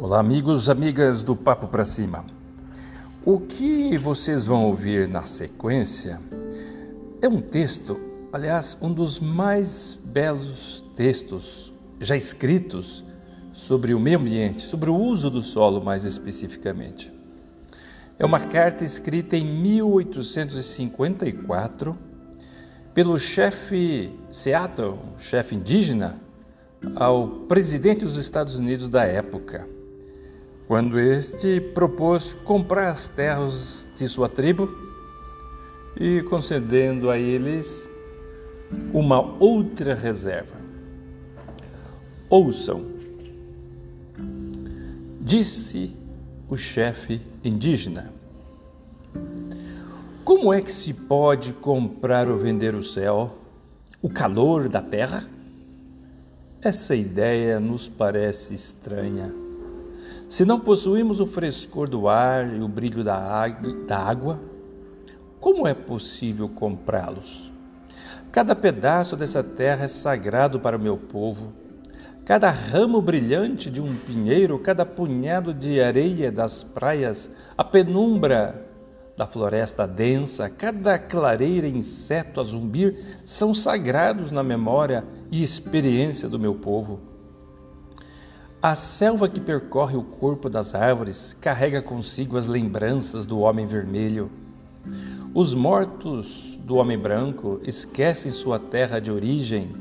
Olá, amigos, amigas do Papo para Cima. O que vocês vão ouvir na sequência é um texto, aliás, um dos mais belos textos já escritos sobre o meio ambiente, sobre o uso do solo mais especificamente. É uma carta escrita em 1854 pelo chefe Seattle, chefe indígena, ao presidente dos Estados Unidos da época quando este propôs comprar as terras de sua tribo e concedendo a eles uma outra reserva. Ouçam, disse o chefe indígena. Como é que se pode comprar ou vender o céu, o calor da terra? Essa ideia nos parece estranha se não possuímos o frescor do ar e o brilho da água, como é possível comprá-los? Cada pedaço dessa terra é sagrado para o meu povo. Cada ramo brilhante de um pinheiro, cada punhado de areia das praias, a penumbra da floresta densa, cada clareira inseto a zumbir são sagrados na memória e experiência do meu povo. A selva que percorre o corpo das árvores carrega consigo as lembranças do homem vermelho. Os mortos do homem branco esquecem sua terra de origem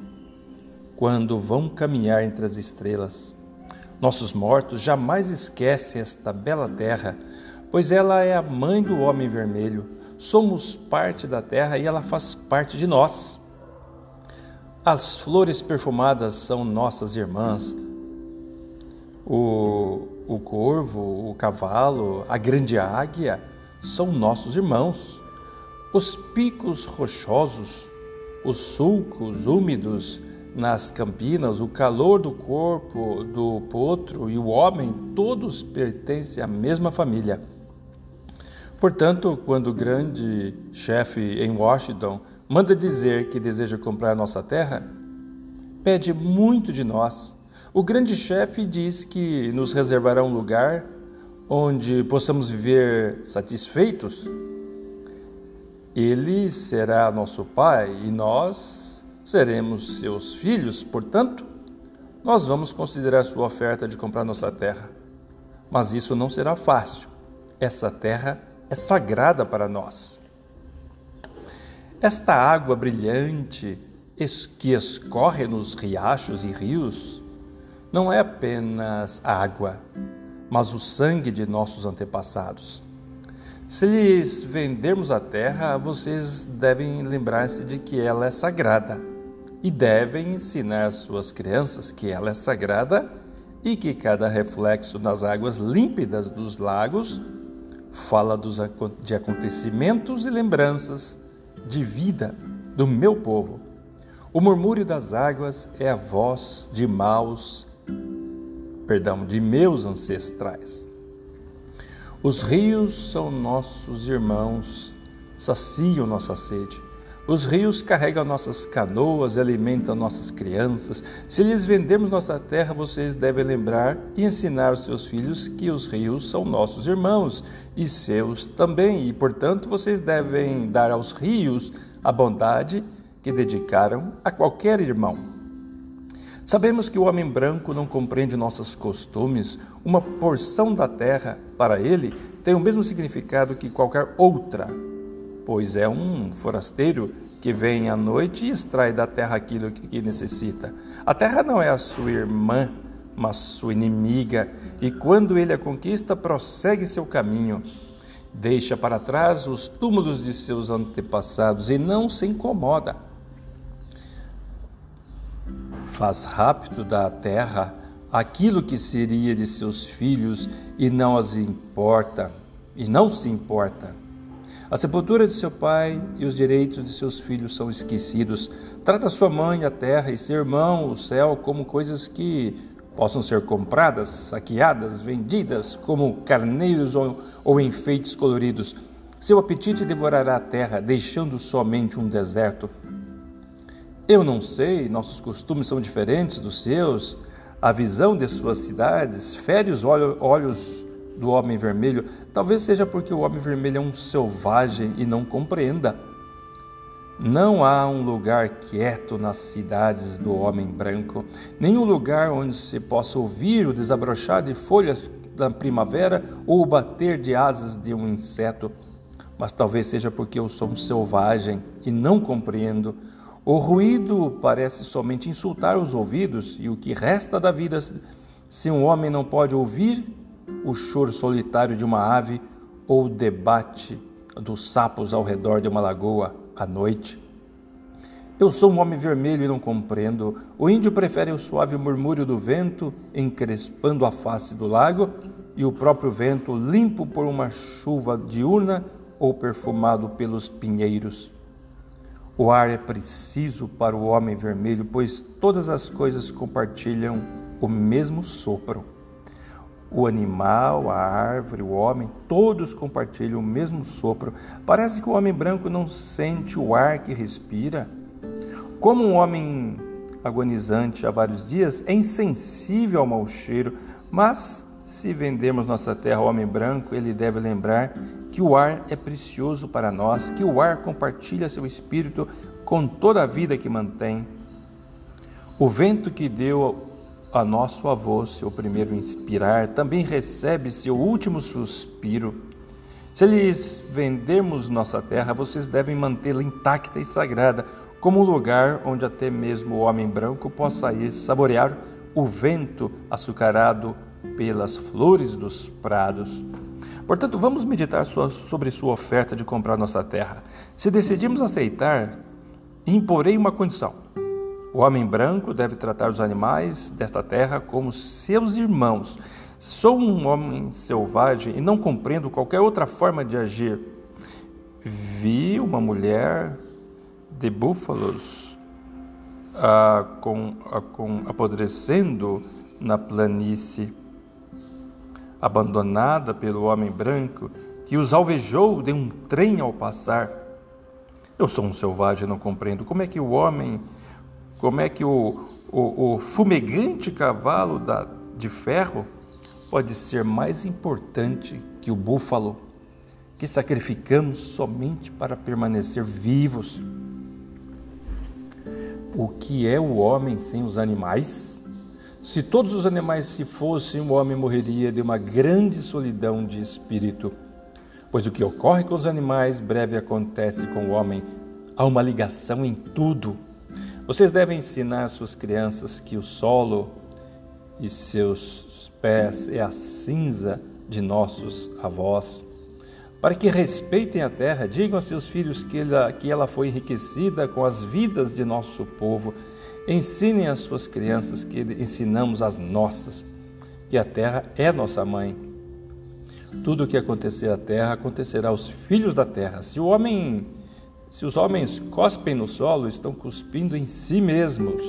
quando vão caminhar entre as estrelas. Nossos mortos jamais esquecem esta bela terra, pois ela é a mãe do homem vermelho. Somos parte da terra e ela faz parte de nós. As flores perfumadas são nossas irmãs o, o corvo, o cavalo, a grande águia são nossos irmãos. Os picos rochosos, os sulcos úmidos nas campinas, o calor do corpo do potro e o homem, todos pertencem à mesma família. Portanto, quando o grande chefe em Washington manda dizer que deseja comprar nossa terra, pede muito de nós o grande chefe diz que nos reservará um lugar onde possamos viver satisfeitos. Ele será nosso pai e nós seremos seus filhos, portanto, nós vamos considerar sua oferta de comprar nossa terra. Mas isso não será fácil. Essa terra é sagrada para nós. Esta água brilhante que escorre nos riachos e rios não é apenas água, mas o sangue de nossos antepassados. Se lhes vendermos a terra, vocês devem lembrar-se de que ela é sagrada e devem ensinar suas crianças que ela é sagrada e que cada reflexo nas águas límpidas dos lagos fala dos, de acontecimentos e lembranças de vida do meu povo. O murmúrio das águas é a voz de maus perdão, de meus ancestrais. Os rios são nossos irmãos, saciam nossa sede. Os rios carregam nossas canoas alimentam nossas crianças. Se lhes vendemos nossa terra, vocês devem lembrar e ensinar os seus filhos que os rios são nossos irmãos e seus também, e portanto vocês devem dar aos rios a bondade que dedicaram a qualquer irmão. Sabemos que o homem branco não compreende nossos costumes, uma porção da terra, para ele, tem o mesmo significado que qualquer outra, pois é um forasteiro que vem à noite e extrai da terra aquilo que necessita. A terra não é a sua irmã, mas sua inimiga, e quando ele a conquista, prossegue seu caminho. Deixa para trás os túmulos de seus antepassados e não se incomoda faz rápido da terra aquilo que seria de seus filhos e não as importa, e não se importa. A sepultura de seu pai e os direitos de seus filhos são esquecidos. Trata sua mãe, a terra, e seu irmão, o céu, como coisas que possam ser compradas, saqueadas, vendidas, como carneiros ou, ou enfeites coloridos. Seu apetite devorará a terra, deixando somente um deserto. Eu não sei, nossos costumes são diferentes dos seus. a visão de suas cidades, fere os olhos do homem vermelho, talvez seja porque o homem vermelho é um selvagem e não compreenda. Não há um lugar quieto nas cidades do homem branco, nenhum lugar onde se possa ouvir o desabrochar de folhas da primavera ou o bater de asas de um inseto. Mas talvez seja porque eu sou um selvagem e não compreendo. O ruído parece somente insultar os ouvidos, e o que resta da vida se um homem não pode ouvir o choro solitário de uma ave ou o debate dos sapos ao redor de uma lagoa à noite. Eu sou um homem vermelho e não compreendo. O índio prefere o suave murmúrio do vento encrespando a face do lago e o próprio vento limpo por uma chuva diurna ou perfumado pelos pinheiros. O ar é preciso para o homem vermelho, pois todas as coisas compartilham o mesmo sopro. O animal, a árvore, o homem, todos compartilham o mesmo sopro. Parece que o homem branco não sente o ar que respira. Como um homem agonizante há vários dias é insensível ao mau cheiro, mas se vendermos nossa terra ao homem branco, ele deve lembrar que o ar é precioso para nós, que o ar compartilha seu espírito com toda a vida que mantém. O vento que deu a nosso avô seu primeiro inspirar, também recebe seu último suspiro. Se lhes vendermos nossa terra, vocês devem mantê-la intacta e sagrada, como um lugar onde até mesmo o homem branco possa ir saborear o vento açucarado pelas flores dos prados. Portanto, vamos meditar sobre sua oferta de comprar nossa terra. Se decidimos aceitar, imporei uma condição o homem branco deve tratar os animais desta terra como seus irmãos. Sou um homem selvagem e não compreendo qualquer outra forma de agir. Vi uma mulher de búfalos ah, com, ah, com, apodrecendo na planície, abandonada pelo homem branco que os alvejou de um trem ao passar. Eu sou um selvagem e não compreendo como é que o homem como é que o, o, o fumegante cavalo da, de ferro pode ser mais importante que o búfalo que sacrificamos somente para permanecer vivos? O que é o homem sem os animais? Se todos os animais se fossem, o homem morreria de uma grande solidão de espírito. Pois o que ocorre com os animais breve acontece com o homem. Há uma ligação em tudo. Vocês devem ensinar às suas crianças que o solo e seus pés é a cinza de nossos avós. Para que respeitem a terra, digam a seus filhos que ela, que ela foi enriquecida com as vidas de nosso povo. Ensinem às suas crianças que ensinamos às nossas, que a terra é nossa mãe. Tudo o que acontecer à terra acontecerá aos filhos da terra. Se o homem se os homens cospem no solo, estão cuspindo em si mesmos.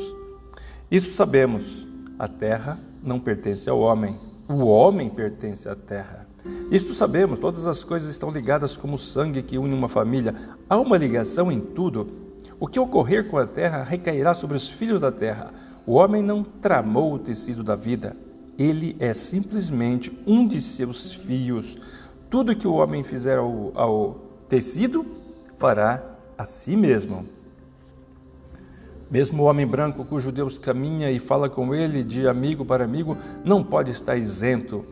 Isso sabemos. A terra não pertence ao homem, o homem pertence à terra. Isto sabemos, todas as coisas estão ligadas como o sangue que une uma família. Há uma ligação em tudo. O que ocorrer com a terra recairá sobre os filhos da terra. O homem não tramou o tecido da vida, ele é simplesmente um de seus fios. Tudo que o homem fizer ao, ao tecido, fará a si mesmo. Mesmo o homem branco cujo Deus caminha e fala com ele de amigo para amigo não pode estar isento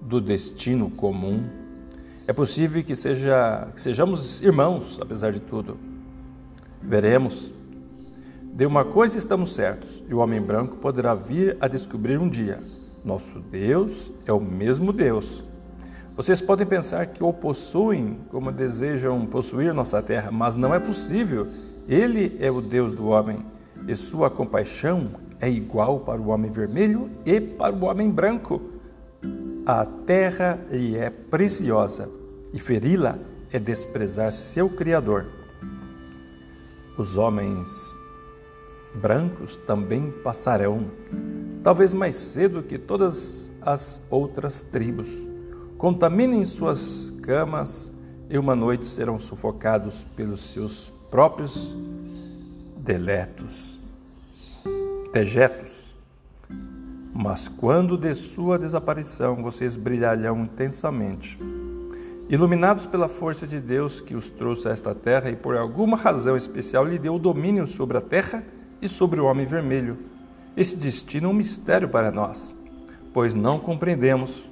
do destino comum. É possível que, seja, que sejamos irmãos, apesar de tudo. Veremos. De uma coisa estamos certos, e o homem branco poderá vir a descobrir um dia: nosso Deus é o mesmo Deus vocês podem pensar que o possuem como desejam possuir nossa terra, mas não é possível. Ele é o Deus do homem e sua compaixão é igual para o homem vermelho e para o homem branco. A terra lhe é preciosa e feri-la é desprezar seu Criador. Os homens brancos também passarão, talvez mais cedo que todas as outras tribos contaminem suas camas e uma noite serão sufocados pelos seus próprios deletos, dejetos. Mas quando de sua desaparição vocês brilharão intensamente, iluminados pela força de Deus que os trouxe a esta terra e por alguma razão especial lhe deu o domínio sobre a terra e sobre o homem vermelho. Esse destino é um mistério para nós, pois não compreendemos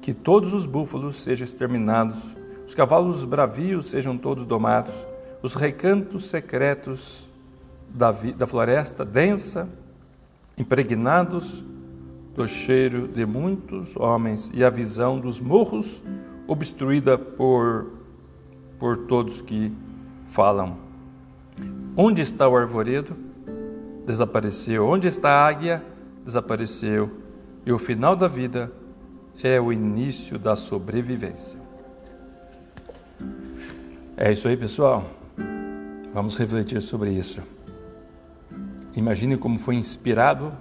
que todos os búfalos sejam exterminados, os cavalos bravios sejam todos domados, os recantos secretos da, da floresta densa, impregnados do cheiro de muitos homens e a visão dos morros obstruída por, por todos que falam. Onde está o arvoredo? Desapareceu. Onde está a águia? Desapareceu. E o final da vida é o início da sobrevivência. É isso aí, pessoal. Vamos refletir sobre isso. Imagine como foi inspirado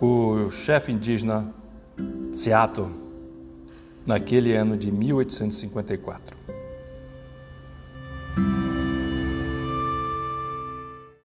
o chefe indígena Seattle naquele ano de 1854.